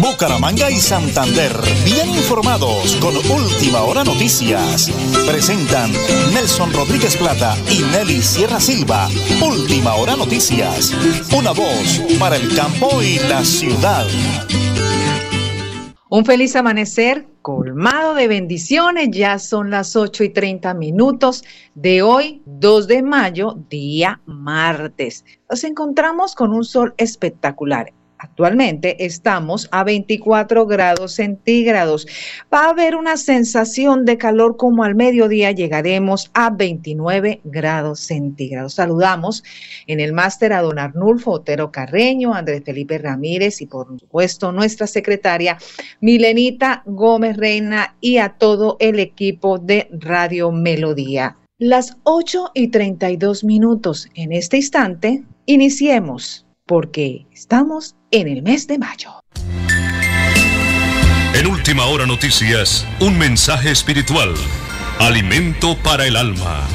Bucaramanga y Santander, bien informados con Última Hora Noticias. Presentan Nelson Rodríguez Plata y Nelly Sierra Silva. Última Hora Noticias. Una voz para el campo y la ciudad. Un feliz amanecer colmado de bendiciones. Ya son las 8 y 30 minutos de hoy, 2 de mayo, día martes. Nos encontramos con un sol espectacular. Actualmente estamos a 24 grados centígrados. Va a haber una sensación de calor como al mediodía llegaremos a 29 grados centígrados. Saludamos en el máster a don Arnulfo Otero Carreño, Andrés Felipe Ramírez y por supuesto nuestra secretaria Milenita Gómez Reina y a todo el equipo de Radio Melodía. Las 8 y 32 minutos en este instante, iniciemos porque estamos en el mes de mayo. En Última Hora Noticias, un mensaje espiritual, alimento para el alma.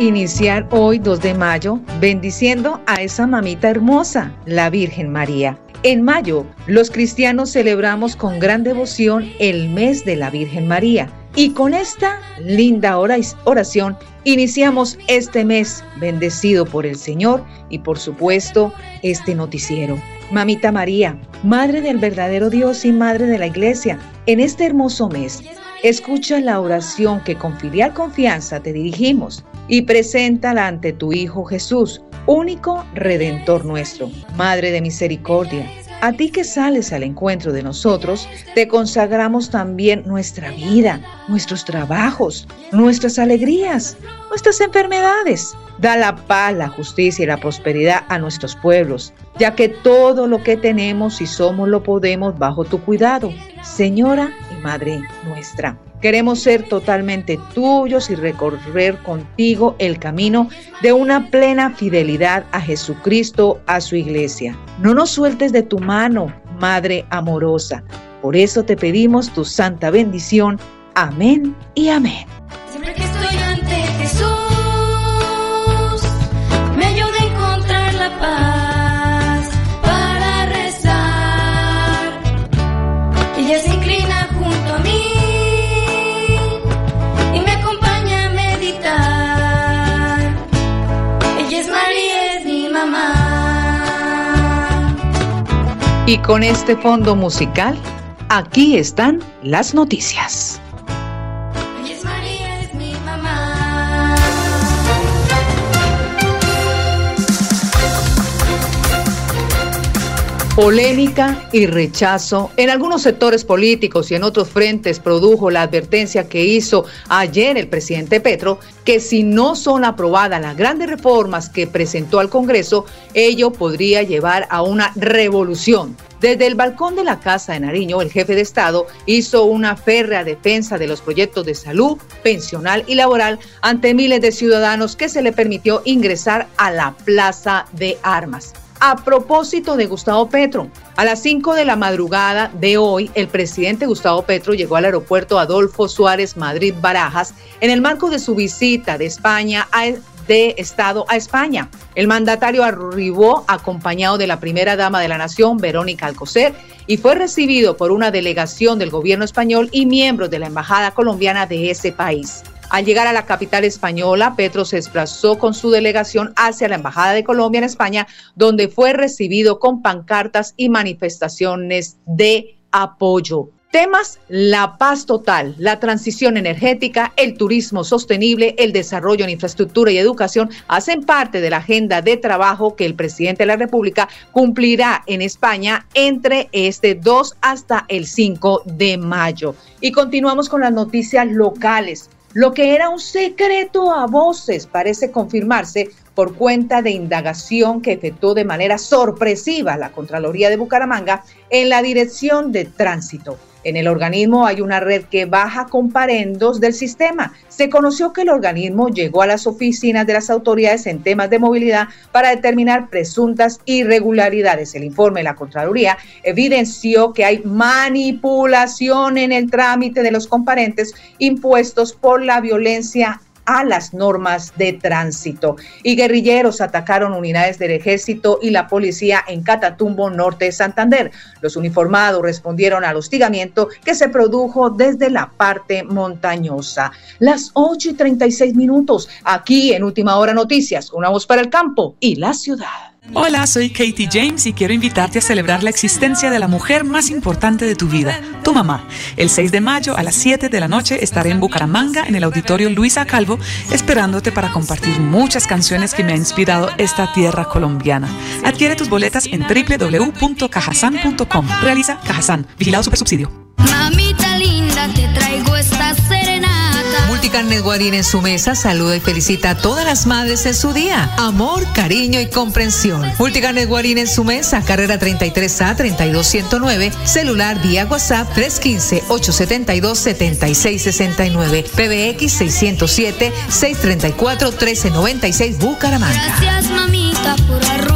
Iniciar hoy 2 de mayo bendiciendo a esa mamita hermosa, la Virgen María. En mayo, los cristianos celebramos con gran devoción el mes de la Virgen María. Y con esta linda oración iniciamos este mes bendecido por el Señor y por supuesto este noticiero. Mamita María, Madre del verdadero Dios y Madre de la Iglesia, en este hermoso mes, escucha la oración que con filial confianza te dirigimos y preséntala ante tu Hijo Jesús, único Redentor nuestro. Madre de misericordia, a ti que sales al encuentro de nosotros, te consagramos también nuestra vida, nuestros trabajos, nuestras alegrías, nuestras enfermedades. Da la paz, la justicia y la prosperidad a nuestros pueblos, ya que todo lo que tenemos y somos lo podemos bajo tu cuidado, Señora Madre nuestra. Queremos ser totalmente tuyos y recorrer contigo el camino de una plena fidelidad a Jesucristo, a su iglesia. No nos sueltes de tu mano, Madre amorosa. Por eso te pedimos tu santa bendición. Amén y amén. Y con este fondo musical, aquí están las noticias. Polémica y rechazo en algunos sectores políticos y en otros frentes produjo la advertencia que hizo ayer el presidente Petro que si no son aprobadas las grandes reformas que presentó al Congreso, ello podría llevar a una revolución. Desde el balcón de la Casa de Nariño, el jefe de Estado hizo una férrea defensa de los proyectos de salud, pensional y laboral ante miles de ciudadanos que se le permitió ingresar a la Plaza de Armas. A propósito de Gustavo Petro, a las 5 de la madrugada de hoy, el presidente Gustavo Petro llegó al aeropuerto Adolfo Suárez Madrid Barajas en el marco de su visita de España de Estado a España. El mandatario arribó acompañado de la primera dama de la nación, Verónica Alcocer, y fue recibido por una delegación del gobierno español y miembros de la embajada colombiana de ese país. Al llegar a la capital española, Petro se desplazó con su delegación hacia la Embajada de Colombia en España, donde fue recibido con pancartas y manifestaciones de apoyo. Temas, la paz total, la transición energética, el turismo sostenible, el desarrollo en infraestructura y educación hacen parte de la agenda de trabajo que el presidente de la República cumplirá en España entre este 2 hasta el 5 de mayo. Y continuamos con las noticias locales. Lo que era un secreto a voces parece confirmarse por cuenta de indagación que efectuó de manera sorpresiva la Contraloría de Bucaramanga en la Dirección de Tránsito. En el organismo hay una red que baja comparendos del sistema. Se conoció que el organismo llegó a las oficinas de las autoridades en temas de movilidad para determinar presuntas irregularidades. El informe de la Contraloría evidenció que hay manipulación en el trámite de los comparentes impuestos por la violencia a las normas de tránsito. Y guerrilleros atacaron unidades del ejército y la policía en Catatumbo, norte de Santander. Los uniformados respondieron al hostigamiento que se produjo desde la parte montañosa. Las 8 y 36 minutos, aquí en Última Hora Noticias, una voz para el campo y la ciudad. Hola, soy Katie James y quiero invitarte a celebrar la existencia de la mujer más importante de tu vida, tu mamá. El 6 de mayo a las 7 de la noche estaré en Bucaramanga, en el auditorio Luisa Calvo, esperándote para compartir muchas canciones que me ha inspirado esta tierra colombiana. Adquiere tus boletas en www.cajasan.com. Realiza Cajasan, vigilado super subsidio. Mamita linda, te traigo esta serenata. Multicarnes Guarín en su mesa saluda y felicita a todas las madres en su día. Amor, cariño y comprensión. Multicarnes Guarín en su mesa, carrera 33A 32109, celular vía WhatsApp 315-872-7669, PBX 607 634 1396 Bucaramanga. Gracias, mamita, por brazos.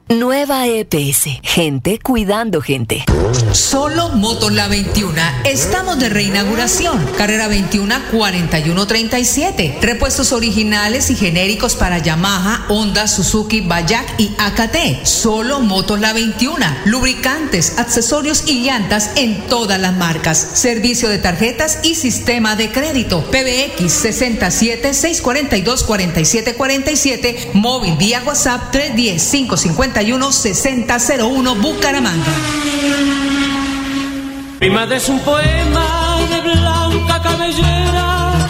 Nueva EPS, gente cuidando gente. Solo Motos La 21. Estamos de reinauguración. Carrera 21 4137. Repuestos originales y genéricos para Yamaha, Honda, Suzuki, Bayak y AKT. Solo Motos La 21. Lubricantes, accesorios y llantas en todas las marcas. Servicio de tarjetas y sistema de crédito. PBX 67 642 4747. Móvil vía WhatsApp 310 551 6001 Bucaramanga. Mi madre es un poema de blanca cabellera.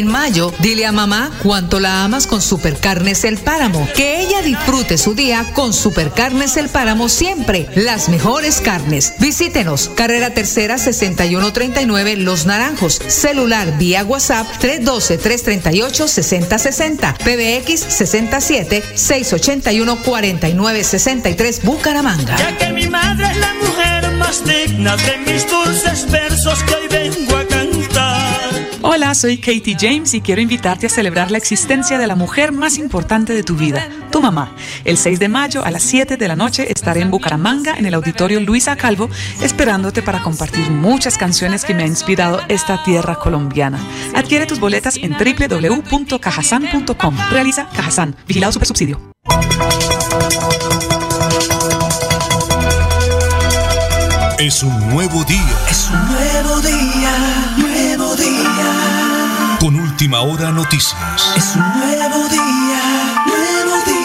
En mayo, dile a mamá cuánto la amas con Supercarnes El Páramo. Que ella disfrute su día con Supercarnes El Páramo siempre. Las mejores carnes. Visítenos. Carrera Tercera 6139 Los Naranjos. Celular vía WhatsApp 312-338-6060. PBX 67 681 4963 Bucaramanga. Ya que mi madre es la mujer más digna de mis dulces versos que hoy vengo a cantar. Hola, soy Katie James y quiero invitarte a celebrar la existencia de la mujer más importante de tu vida, tu mamá. El 6 de mayo a las 7 de la noche estaré en Bucaramanga, en el auditorio Luisa Calvo, esperándote para compartir muchas canciones que me ha inspirado esta tierra colombiana. Adquiere tus boletas en www.cajasan.com. Realiza Cajasan, vigilado super subsidio. Es un nuevo día. Es un nuevo día, día. Con última hora noticias. Es un nuevo día, nuevo día.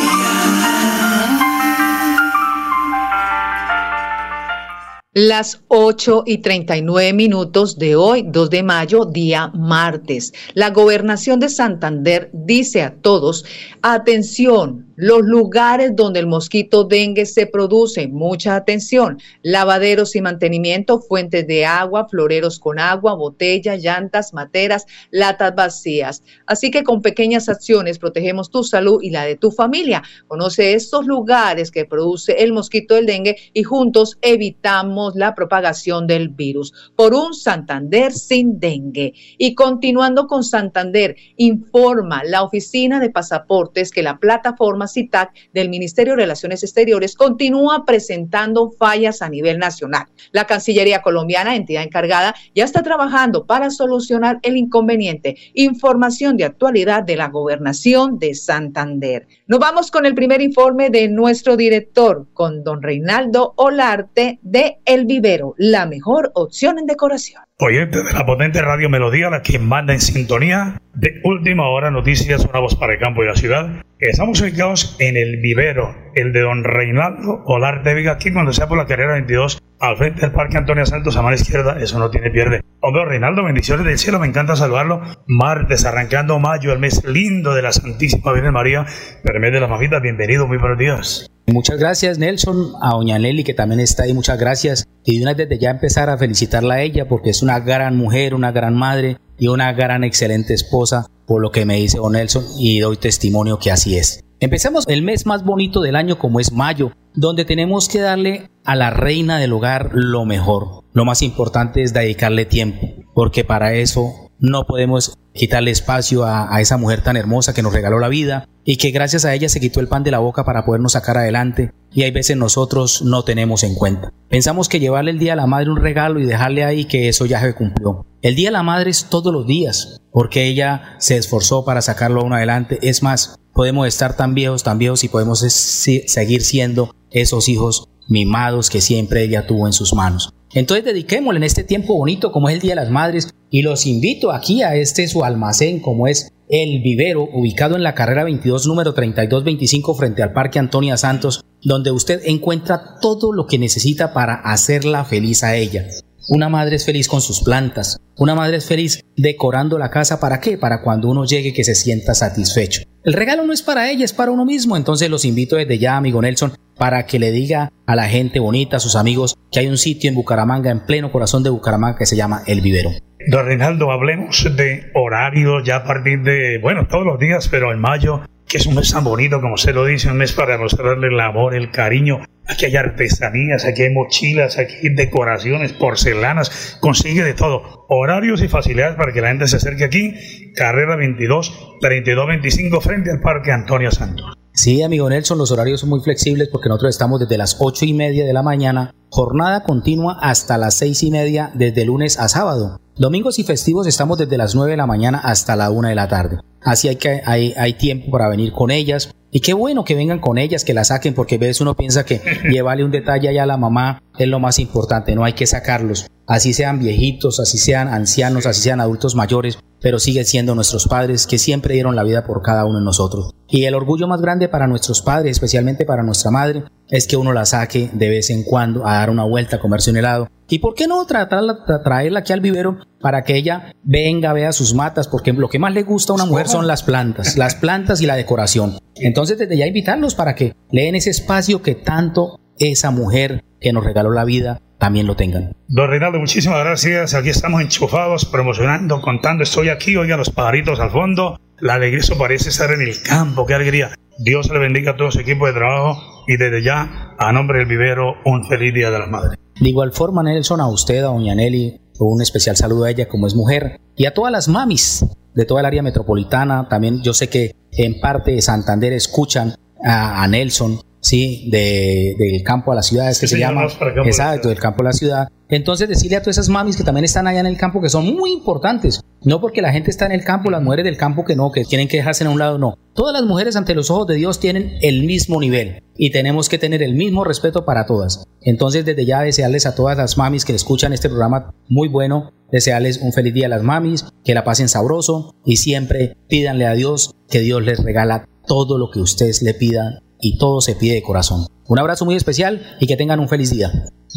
Las 8 y 39 minutos de hoy, 2 de mayo, día martes. La gobernación de Santander dice a todos, atención, los lugares donde el mosquito dengue se produce. Mucha atención. Lavaderos y mantenimiento, fuentes de agua, floreros con agua, botellas, llantas, materas, latas vacías. Así que con pequeñas acciones protegemos tu salud y la de tu familia. Conoce estos lugares que produce el mosquito del dengue y juntos evitamos la propagación del virus. Por un Santander sin dengue. Y continuando con Santander, informa la Oficina de Pasaportes que la plataforma CITAC del Ministerio de Relaciones Exteriores continúa presentando fallas a nivel nacional. La Cancillería colombiana, entidad encargada, ya está trabajando para solucionar el inconveniente. Información de actualidad de la gobernación de Santander. Nos vamos con el primer informe de nuestro director, con don Reinaldo Olarte de El Vivero, la mejor opción en decoración. Oyente de la potente Radio Melodía, la que manda en sintonía de Última Hora Noticias, una voz para el campo y la ciudad. Estamos ubicados en el vivero, el de don Reinaldo Olarte Vega, aquí cuando sea por la carrera 22, al frente del Parque Antonio Santos, a mano izquierda, eso no tiene pierde. Hombre, Reinaldo, bendiciones del cielo, me encanta saludarlo. Martes, arrancando mayo, el mes lindo de la Santísima Virgen María, pero de las mamitas, bienvenido, muy buenos días. Muchas gracias Nelson, a Doña Nelly que también está ahí, muchas gracias. Y de una desde ya empezar a felicitarla a ella porque es una gran mujer, una gran madre y una gran excelente esposa, por lo que me dice Don Nelson y doy testimonio que así es. Empecemos el mes más bonito del año como es mayo, donde tenemos que darle a la reina del hogar lo mejor. Lo más importante es dedicarle tiempo, porque para eso no podemos quitarle espacio a, esa mujer tan hermosa que nos regaló la vida y que gracias a ella se quitó el pan de la boca para podernos sacar adelante y hay veces nosotros no tenemos en cuenta. Pensamos que llevarle el Día a la Madre un regalo y dejarle ahí que eso ya se cumplió. El Día de la Madre es todos los días porque ella se esforzó para sacarlo aún adelante. Es más, podemos estar tan viejos, tan viejos y podemos seguir siendo esos hijos mimados que siempre ella tuvo en sus manos. Entonces dediquémosle en este tiempo bonito como es el Día de las Madres y los invito aquí a este su almacén como es El Vivero, ubicado en la carrera 22 número 3225 frente al Parque Antonia Santos, donde usted encuentra todo lo que necesita para hacerla feliz a ella. Una madre es feliz con sus plantas, una madre es feliz decorando la casa, ¿para qué? Para cuando uno llegue que se sienta satisfecho. El regalo no es para ella, es para uno mismo, entonces los invito desde ya, amigo Nelson, para que le diga a la gente bonita, a sus amigos, que hay un sitio en Bucaramanga, en pleno corazón de Bucaramanga, que se llama El Vivero. Don Reinaldo, hablemos de horario ya a partir de, bueno, todos los días, pero en mayo, que es un mes tan bonito, como se lo dice, un mes para mostrarle el amor, el cariño. Aquí hay artesanías, aquí hay mochilas, aquí hay decoraciones, porcelanas, consigue de todo. Horarios y facilidades para que la gente se acerque aquí. Carrera 22, 32, 25 frente al Parque Antonio Santos. Sí, amigo Nelson, los horarios son muy flexibles porque nosotros estamos desde las ocho y media de la mañana, jornada continua hasta las seis y media desde lunes a sábado. Domingos y festivos estamos desde las 9 de la mañana hasta la 1 de la tarde. Así hay, que, hay, hay tiempo para venir con ellas. Y qué bueno que vengan con ellas, que la saquen, porque a veces uno piensa que llevarle un detalle allá a la mamá es lo más importante, no hay que sacarlos. Así sean viejitos, así sean ancianos, así sean adultos mayores, pero siguen siendo nuestros padres que siempre dieron la vida por cada uno de nosotros. Y el orgullo más grande para nuestros padres, especialmente para nuestra madre, es que uno la saque de vez en cuando a dar una vuelta, a comerse un helado. ¿Y por qué no tratarla, traerla aquí al vivero para que ella venga, vea sus matas? Porque lo que más le gusta a una mujer son las plantas, las plantas y la decoración. Entonces desde ya invitarlos para que leen ese espacio que tanto esa mujer que nos regaló la vida también lo tengan. Don Reinaldo, muchísimas gracias. Aquí estamos enchufados, promocionando, contando. Estoy aquí, oiga los pajaritos al fondo. La alegría, eso parece estar en el campo. Qué alegría. Dios le bendiga a todo su equipo de trabajo y desde ya, a nombre del vivero, un feliz Día de las Madres. De igual forma, Nelson, a usted, a doña Nelly, un especial saludo a ella como es mujer y a todas las mamis de toda el área metropolitana. También yo sé que en parte de Santander escuchan a Nelson ¿sí? De, del campo a la ciudad, es que se llama. Exacto, del campo a la ciudad. Entonces decirle a todas esas mamis que también están allá en el campo que son muy importantes. No porque la gente está en el campo, las mujeres del campo que no, que tienen que dejarse a un lado, no. Todas las mujeres ante los ojos de Dios tienen el mismo nivel y tenemos que tener el mismo respeto para todas. Entonces desde ya desearles a todas las mamis que escuchan este programa muy bueno, desearles un feliz día a las mamis, que la pasen sabroso y siempre pídanle a Dios que Dios les regala todo lo que ustedes le pidan y todo se pide de corazón. Un abrazo muy especial y que tengan un feliz día.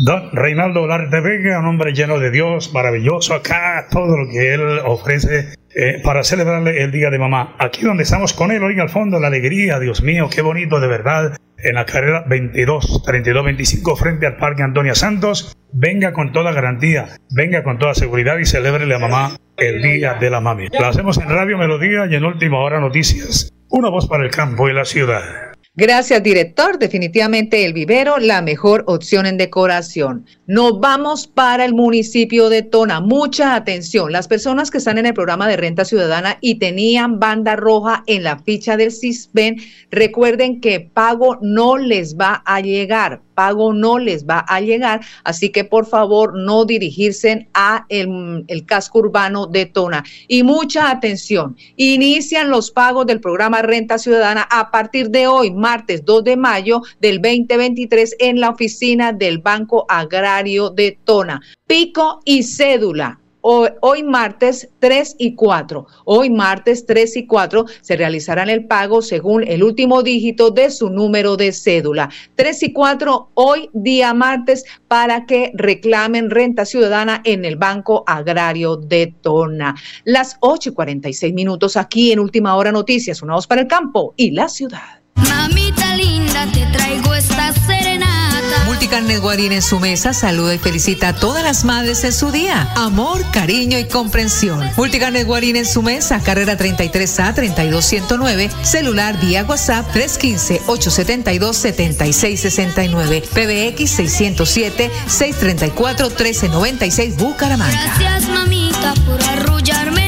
Don Reinaldo Olarte Vega, un hombre lleno de Dios, maravilloso acá, todo lo que él ofrece eh, para celebrarle el Día de Mamá. Aquí donde estamos con él, oiga al fondo la alegría, Dios mío, qué bonito de verdad. En la carrera 22, 32, 25 frente al Parque Antonia Santos, venga con toda garantía, venga con toda seguridad y celebre a mamá el Día de la Mami. Lo hacemos en Radio Melodía y en Última Hora Noticias. Una voz para el campo y la ciudad. Gracias, director. Definitivamente el vivero, la mejor opción en decoración. Nos vamos para el municipio de Tona. Mucha atención. Las personas que están en el programa de renta ciudadana y tenían banda roja en la ficha del CISBEN, recuerden que pago no les va a llegar pago no les va a llegar, así que por favor no dirigirse a el, el casco urbano de Tona. Y mucha atención, inician los pagos del programa Renta Ciudadana a partir de hoy, martes 2 de mayo del 2023 en la oficina del Banco Agrario de Tona. Pico y cédula Hoy, martes 3 y 4, hoy martes 3 y 4 se realizarán el pago según el último dígito de su número de cédula. 3 y 4 hoy día martes para que reclamen renta ciudadana en el Banco Agrario de Tona. Las 8 y 46 minutos aquí en Última Hora Noticias, una voz para el campo y la ciudad. Mamita linda, te traigo esta. Multicarnes Guarín en su mesa saluda y felicita a todas las madres en su día. Amor, cariño y comprensión. Multicarnes Guarín en su mesa, carrera 33A 32109, celular vía WhatsApp 315-872-7669, PBX 607 634 1396 Bucaramanga. Gracias mamita por arrullarme.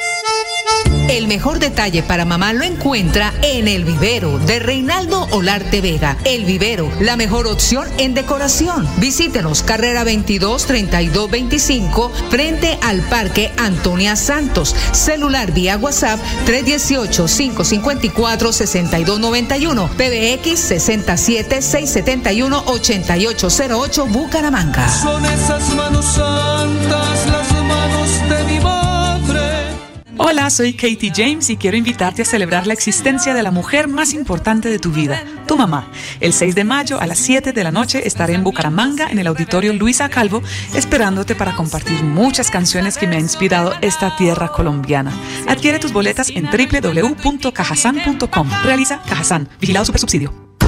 El mejor detalle para mamá lo encuentra en El Vivero de Reinaldo Olarte Vega. El Vivero, la mejor opción en decoración. Visítenos, carrera 22 32 25, frente al Parque Antonia Santos. Celular vía WhatsApp 318 554 6291, PBX 67 671 8808 Bucaramanga. Son esas manos Hola, soy Katie James y quiero invitarte a celebrar la existencia de la mujer más importante de tu vida, tu mamá. El 6 de mayo a las 7 de la noche estaré en Bucaramanga, en el auditorio Luisa Calvo, esperándote para compartir muchas canciones que me ha inspirado esta tierra colombiana. Adquiere tus boletas en www.cajasan.com. Realiza Cajasan, vigilado supersubsidio.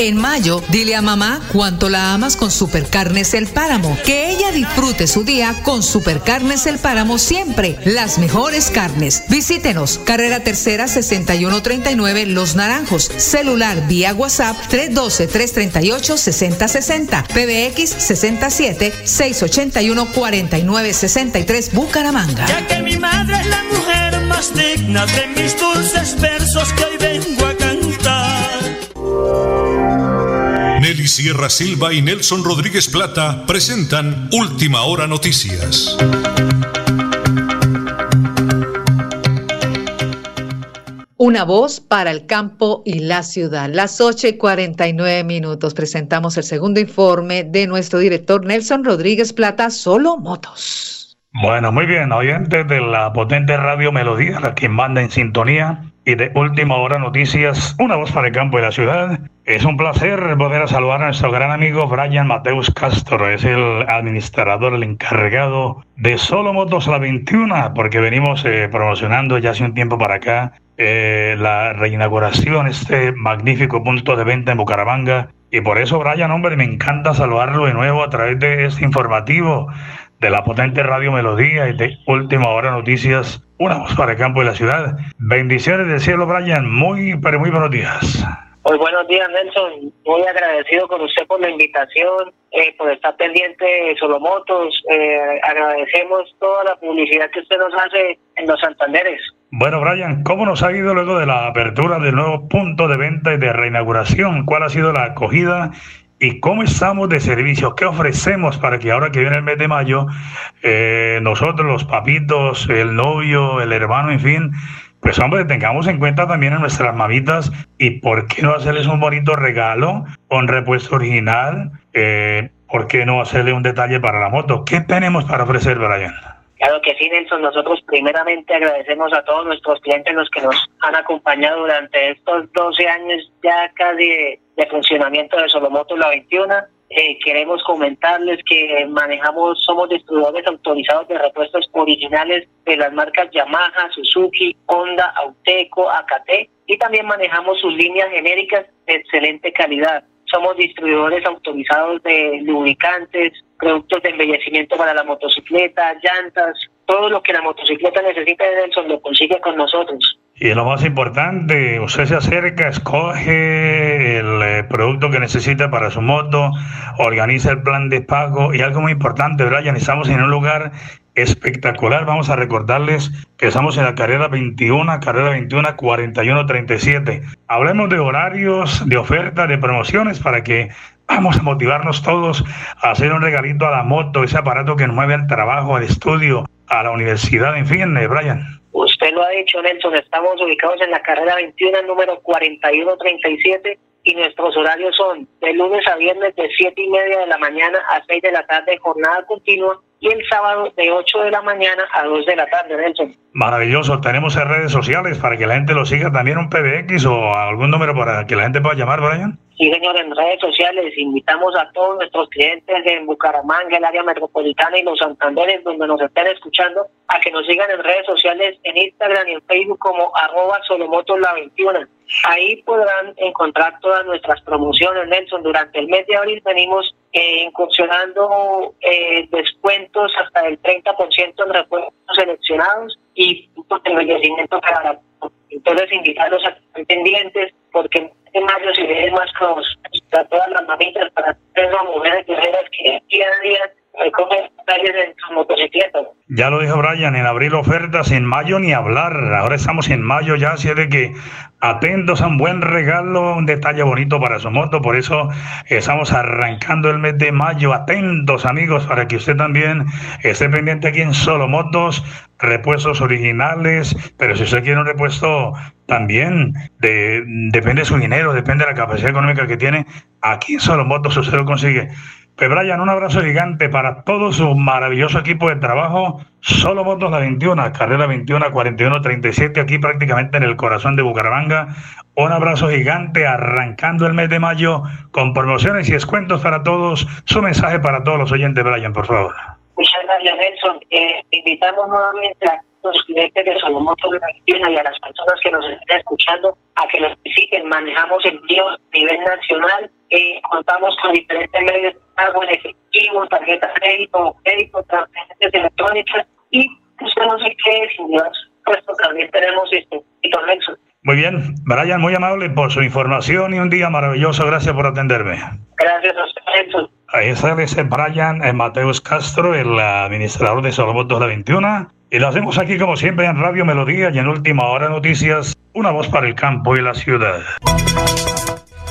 En mayo, dile a mamá cuánto la amas con Supercarnes El Páramo. Que ella disfrute su día con Supercarnes El Páramo siempre. Las mejores carnes. Visítenos. Carrera Tercera 6139 Los Naranjos. Celular vía WhatsApp 312-338-6060. PBX 67 681 4963 Bucaramanga. Ya que mi madre es la mujer más digna de mis dulces versos que hoy vengo a cantar. Nelly Sierra Silva y Nelson Rodríguez Plata presentan Última Hora Noticias. Una voz para el campo y la ciudad. Las 8 y 49 minutos presentamos el segundo informe de nuestro director Nelson Rodríguez Plata, Solo Motos. Bueno, muy bien, oyentes de la potente radio Melodía, la que manda en sintonía, y de Última Hora Noticias, una voz para el campo y la ciudad. Es un placer poder saludar a nuestro gran amigo Brian Mateus Castro, es el administrador, el encargado de Solo Motos La 21, porque venimos eh, promocionando ya hace un tiempo para acá eh, la reinauguración, este magnífico punto de venta en Bucaramanga. Y por eso, Brian, hombre, me encanta saludarlo de nuevo a través de este informativo de la potente Radio Melodía y de Última Hora Noticias, una voz para el campo y la ciudad. Bendiciones del cielo, Brian. Muy, pero muy buenos días. Muy buenos días, Nelson. Muy agradecido con usted por la invitación, eh, por estar pendiente de Solomotos. Eh, agradecemos toda la publicidad que usted nos hace en los Santanderes. Bueno, Brian, ¿cómo nos ha ido luego de la apertura del nuevo punto de venta y de reinauguración? ¿Cuál ha sido la acogida y cómo estamos de servicio, qué ofrecemos para que ahora que viene el mes de mayo, eh, nosotros los papitos, el novio, el hermano, en fin, pues hombre, tengamos en cuenta también a nuestras mamitas y por qué no hacerles un bonito regalo con repuesto original, eh, por qué no hacerle un detalle para la moto. ¿Qué tenemos para ofrecer, Brian? Claro que sí, Nelson. Nosotros primeramente agradecemos a todos nuestros clientes los que nos han acompañado durante estos 12 años ya casi de, funcionamiento de Solomoto La 21. Eh, queremos comentarles que manejamos, somos distribuidores autorizados de repuestos originales de las marcas Yamaha, Suzuki, Honda, Auteco, AKT y también manejamos sus líneas genéricas de excelente calidad. Somos distribuidores autorizados de lubricantes, productos de embellecimiento para la motocicleta, llantas, todo lo que la motocicleta necesita Nelson lo consigue con nosotros. Y lo más importante, usted se acerca, escoge el eh, producto que necesita para su moto, organiza el plan de pago y algo muy importante, Brian, estamos en un lugar espectacular. Vamos a recordarles que estamos en la carrera 21, carrera 21, 41, 37. Hablemos de horarios, de ofertas, de promociones para que vamos a motivarnos todos a hacer un regalito a la moto, ese aparato que nos mueve al trabajo, al estudio, a la universidad, en fin, eh, Brian. Usted lo ha dicho, Nelson, estamos ubicados en la carrera 21, número 4137 y nuestros horarios son de lunes a viernes de 7 y media de la mañana a 6 de la tarde, jornada continua y el sábado de 8 de la mañana a 2 de la tarde, Nelson. Maravilloso. Tenemos en redes sociales para que la gente lo siga. También un PBX o algún número para que la gente pueda llamar, Brian. Sí, señor, en redes sociales invitamos a todos nuestros clientes en Bucaramanga, el área metropolitana y los Santanderes, donde nos estén escuchando, a que nos sigan en redes sociales, en Instagram y en Facebook como arroba solomotos la 21. Ahí podrán encontrar todas nuestras promociones, Nelson. Durante el mes de abril venimos eh, incursionando eh, descuentos hasta el 30% en repuestos seleccionados y puntos de envejecimiento para entonces invitarlos a estar pendientes porque en mayo se vienen más cosas para todas las mamitas, para todas las mujeres guerreras que día a día ya lo dijo Brian, en abril ofertas, en mayo ni hablar. Ahora estamos en mayo ya, así de que atentos a un buen regalo, un detalle bonito para su moto. Por eso estamos arrancando el mes de mayo. Atentos, amigos, para que usted también esté pendiente aquí en Solo Motos, repuestos originales. Pero si usted quiere un repuesto también, de, depende de su dinero, depende de la capacidad económica que tiene. Aquí en Solo Motos usted lo consigue. Pues Brian, un abrazo gigante para todo su maravilloso equipo de trabajo. Solo Motos La 21, carrera 21, 41, 37, aquí prácticamente en el corazón de Bucaramanga. Un abrazo gigante arrancando el mes de mayo con promociones y descuentos para todos. Su mensaje para todos los oyentes, Brian, por favor. Muchas gracias, Nelson. Eh, invitamos nuevamente a los clientes de Solomoto y a las personas que nos estén escuchando a que nos visiten. Manejamos envíos a nivel nacional, eh, contamos con diferentes medios de pago en efectivo, tarjetas de crédito, crédito, transferencias electrónicas y usted no sé qué es, pues también tenemos este, Nelson. Muy bien, Brian, muy amable por su información y un día maravilloso. Gracias por atenderme. Gracias a usted, Nelson. Está ese Brian eh, Mateus Castro, el administrador de Solomotos La 21. Y lo hacemos aquí como siempre en Radio Melodía y en Última Hora Noticias, una voz para el campo y la ciudad.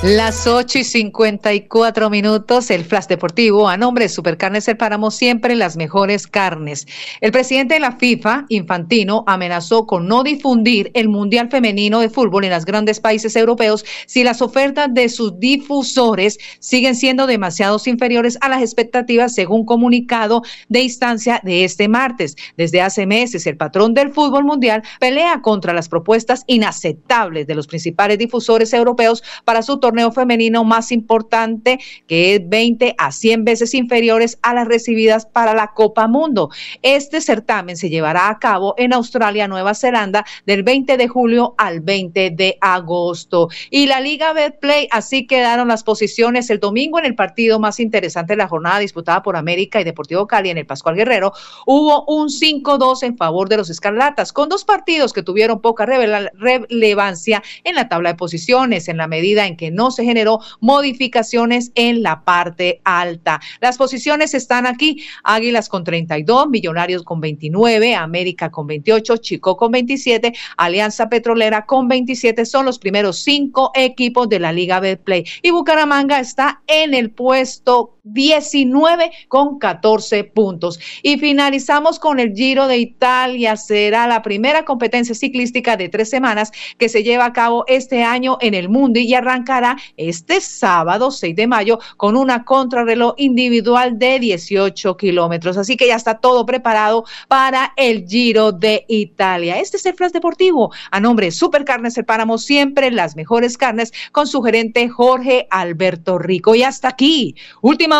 Las 8 y 54 minutos, el Flash Deportivo, a nombre de Supercarnes El Páramo, siempre las mejores carnes. El presidente de la FIFA, Infantino, amenazó con no difundir el Mundial Femenino de Fútbol en los grandes países europeos si las ofertas de sus difusores siguen siendo demasiado inferiores a las expectativas, según comunicado de instancia de este martes. Desde hace meses, el patrón del fútbol mundial pelea contra las propuestas inaceptables de los principales difusores europeos para su torneo femenino más importante, que es 20 a 100 veces inferiores a las recibidas para la Copa Mundo. Este certamen se llevará a cabo en Australia, Nueva Zelanda, del 20 de julio al 20 de agosto. Y la Liga Betplay, así quedaron las posiciones el domingo en el partido más interesante de la jornada disputada por América y Deportivo Cali en el Pascual Guerrero. Hubo un 5-2 en favor de los Escarlatas, con dos partidos que tuvieron poca relevancia en la tabla de posiciones, en la medida en que no no se generó modificaciones en la parte alta. Las posiciones están aquí, Águilas con 32, Millonarios con 29, América con 28, Chico con 27, Alianza Petrolera con 27, son los primeros cinco equipos de la Liga Betplay. Y Bucaramanga está en el puesto 19 con 14 puntos. Y finalizamos con el Giro de Italia. Será la primera competencia ciclística de tres semanas que se lleva a cabo este año en el mundo y arrancará este sábado 6 de mayo con una contrarreloj individual de 18 kilómetros. Así que ya está todo preparado para el Giro de Italia. Este es el Flash Deportivo. A nombre de Supercarnes El Páramo, siempre las mejores carnes con su gerente Jorge Alberto Rico. Y hasta aquí, última